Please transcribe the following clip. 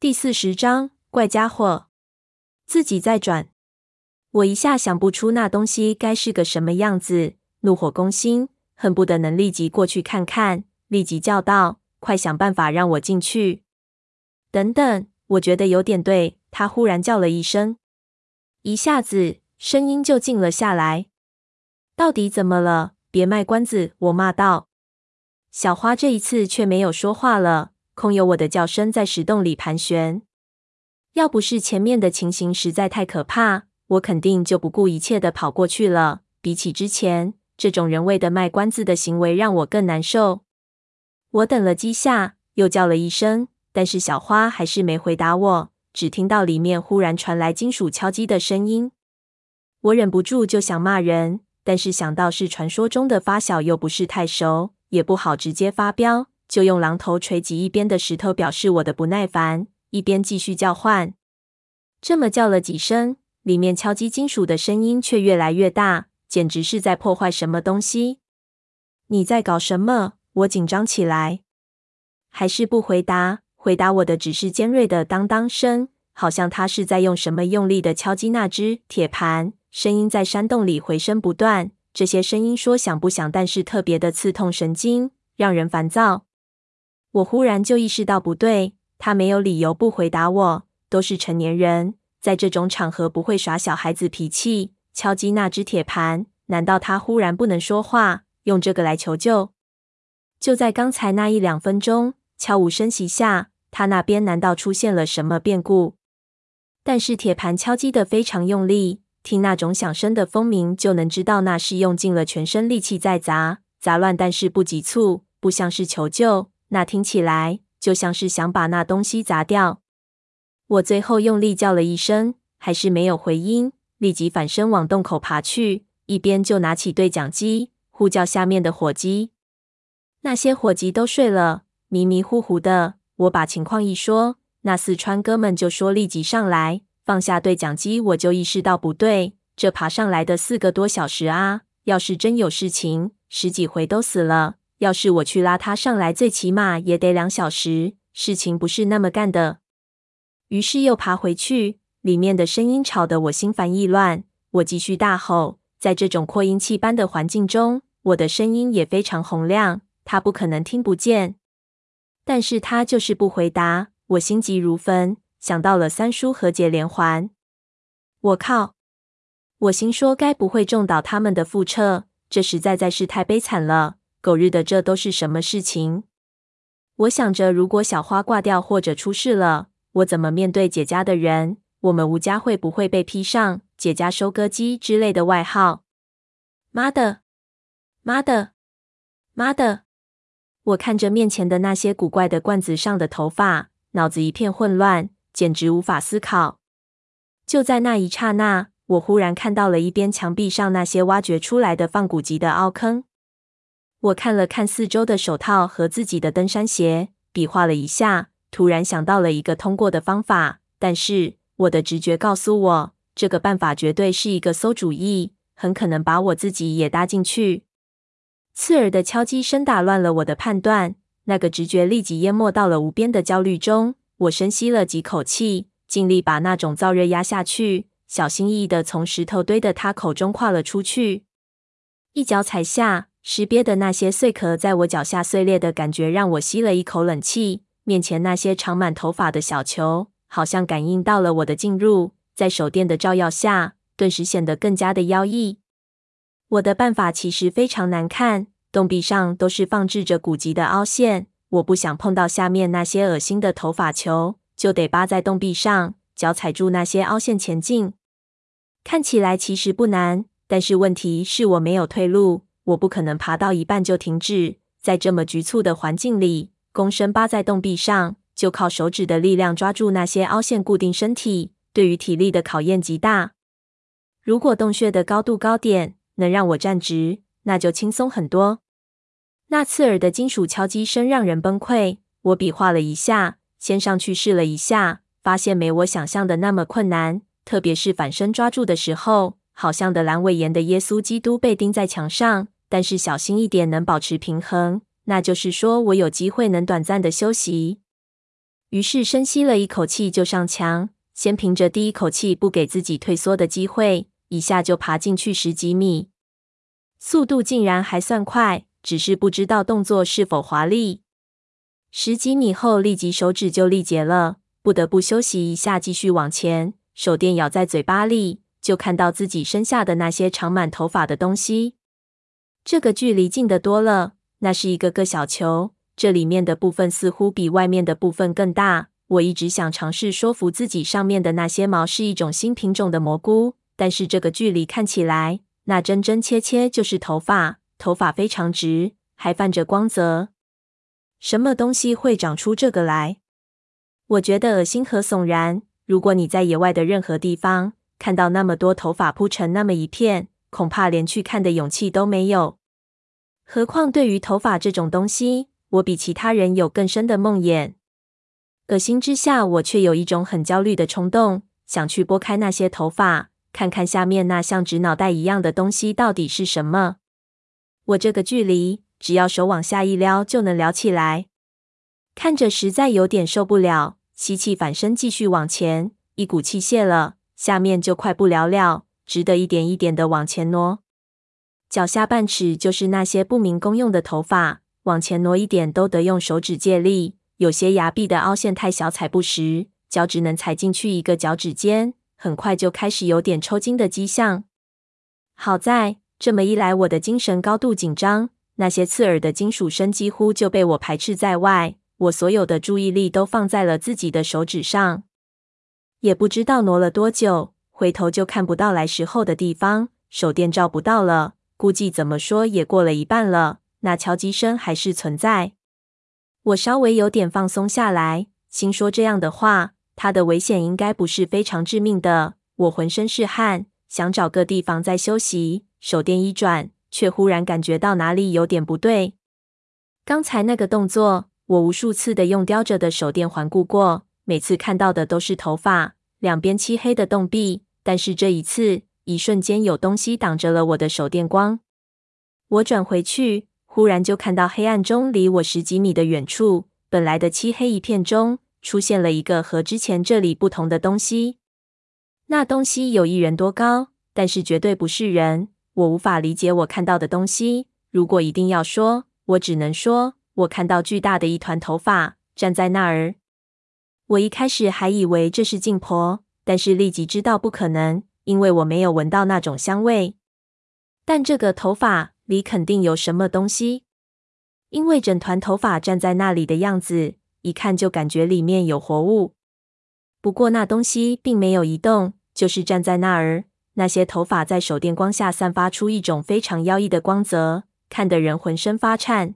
第四十章，怪家伙，自己在转。我一下想不出那东西该是个什么样子，怒火攻心，恨不得能立即过去看看，立即叫道：“快想办法让我进去！”等等，我觉得有点对。他忽然叫了一声，一下子声音就静了下来。到底怎么了？别卖关子！我骂道。小花这一次却没有说话了。空有我的叫声在石洞里盘旋。要不是前面的情形实在太可怕，我肯定就不顾一切的跑过去了。比起之前，这种人为的卖关子的行为让我更难受。我等了几下，又叫了一声，但是小花还是没回答我。只听到里面忽然传来金属敲击的声音，我忍不住就想骂人，但是想到是传说中的发小，又不是太熟，也不好直接发飙。就用榔头锤击一边的石头，表示我的不耐烦，一边继续叫唤。这么叫了几声，里面敲击金属的声音却越来越大，简直是在破坏什么东西。你在搞什么？我紧张起来。还是不回答，回答我的只是尖锐的当当声，好像他是在用什么用力的敲击那只铁盘，声音在山洞里回声不断。这些声音说响不响，但是特别的刺痛神经，让人烦躁。我忽然就意识到不对，他没有理由不回答我，都是成年人，在这种场合不会耍小孩子脾气，敲击那只铁盘。难道他忽然不能说话，用这个来求救？就在刚才那一两分钟，悄无声息下，他那边难道出现了什么变故？但是铁盘敲击得非常用力，听那种响声的风鸣，就能知道那是用尽了全身力气在砸，杂乱但是不急促，不像是求救。那听起来就像是想把那东西砸掉。我最后用力叫了一声，还是没有回音，立即反身往洞口爬去，一边就拿起对讲机呼叫下面的伙计。那些伙计都睡了，迷迷糊糊的。我把情况一说，那四川哥们就说立即上来。放下对讲机，我就意识到不对，这爬上来的四个多小时啊，要是真有事情，十几回都死了。要是我去拉他上来，最起码也得两小时，事情不是那么干的。于是又爬回去，里面的声音吵得我心烦意乱。我继续大吼，在这种扩音器般的环境中，我的声音也非常洪亮，他不可能听不见。但是他就是不回答，我心急如焚，想到了三叔和解连环。我靠！我心说，该不会中倒他们的覆辙？这实在在是太悲惨了。狗日的，这都是什么事情？我想着，如果小花挂掉或者出事了，我怎么面对姐家的人？我们吴家会不会被披上“姐家收割机”之类的外号？妈的！妈的！妈的！我看着面前的那些古怪的罐子上的头发，脑子一片混乱，简直无法思考。就在那一刹那，我忽然看到了一边墙壁上那些挖掘出来的放古籍的凹坑。我看了看四周的手套和自己的登山鞋，比划了一下，突然想到了一个通过的方法。但是我的直觉告诉我，这个办法绝对是一个馊主意，很可能把我自己也搭进去。刺耳的敲击声打乱了我的判断，那个直觉立即淹没到了无边的焦虑中。我深吸了几口气，尽力把那种燥热压下去，小心翼翼地从石头堆的他口中跨了出去，一脚踩下。石鳖的那些碎壳在我脚下碎裂的感觉让我吸了一口冷气。面前那些长满头发的小球，好像感应到了我的进入，在手电的照耀下，顿时显得更加的妖异。我的办法其实非常难看，洞壁上都是放置着古籍的凹陷，我不想碰到下面那些恶心的头发球，就得扒在洞壁上，脚踩住那些凹陷前进。看起来其实不难，但是问题是我没有退路。我不可能爬到一半就停止，在这么局促的环境里，躬身扒在洞壁上，就靠手指的力量抓住那些凹陷固定身体，对于体力的考验极大。如果洞穴的高度高点能让我站直，那就轻松很多。那刺耳的金属敲击声让人崩溃。我比划了一下，先上去试了一下，发现没我想象的那么困难，特别是反身抓住的时候。好像的阑尾炎的耶稣基督被钉在墙上，但是小心一点能保持平衡。那就是说我有机会能短暂的休息。于是深吸了一口气，就上墙，先凭着第一口气不给自己退缩的机会，一下就爬进去十几米，速度竟然还算快，只是不知道动作是否华丽。十几米后，立即手指就力竭了，不得不休息一下，继续往前。手电咬在嘴巴里，就看到自己身下的那些长满头发的东西。这个距离近得多了，那是一个个小球，这里面的部分似乎比外面的部分更大。我一直想尝试说服自己，上面的那些毛是一种新品种的蘑菇，但是这个距离看起来，那真真切切就是头发，头发非常直，还泛着光泽。什么东西会长出这个来？我觉得恶心和悚然。如果你在野外的任何地方看到那么多头发铺成那么一片，恐怕连去看的勇气都没有。何况对于头发这种东西，我比其他人有更深的梦魇。恶心之下，我却有一种很焦虑的冲动，想去拨开那些头发，看看下面那像纸脑袋一样的东西到底是什么。我这个距离，只要手往下一撩就能撩起来，看着实在有点受不了。吸气，反身继续往前，一股气泄了，下面就快不了了，只得一点一点的往前挪。脚下半尺就是那些不明功用的头发，往前挪一点都得用手指借力。有些崖壁的凹陷太小，踩不实，脚只能踩进去一个脚趾尖，很快就开始有点抽筋的迹象。好在这么一来，我的精神高度紧张，那些刺耳的金属声几乎就被我排斥在外。我所有的注意力都放在了自己的手指上，也不知道挪了多久，回头就看不到来时候的地方，手电照不到了，估计怎么说也过了一半了。那敲击声还是存在。我稍微有点放松下来，心说这样的话，它的危险应该不是非常致命的。我浑身是汗，想找个地方再休息。手电一转，却忽然感觉到哪里有点不对。刚才那个动作，我无数次的用叼着的手电环顾过，每次看到的都是头发，两边漆黑的洞壁。但是这一次，一瞬间有东西挡着了我的手电光。我转回去。忽然就看到黑暗中，离我十几米的远处，本来的漆黑一片中，出现了一个和之前这里不同的东西。那东西有一人多高，但是绝对不是人。我无法理解我看到的东西。如果一定要说，我只能说，我看到巨大的一团头发站在那儿。我一开始还以为这是净婆，但是立即知道不可能，因为我没有闻到那种香味。但这个头发。里肯定有什么东西，因为整团头发站在那里的样子，一看就感觉里面有活物。不过那东西并没有移动，就是站在那儿。那些头发在手电光下散发出一种非常妖异的光泽，看得人浑身发颤。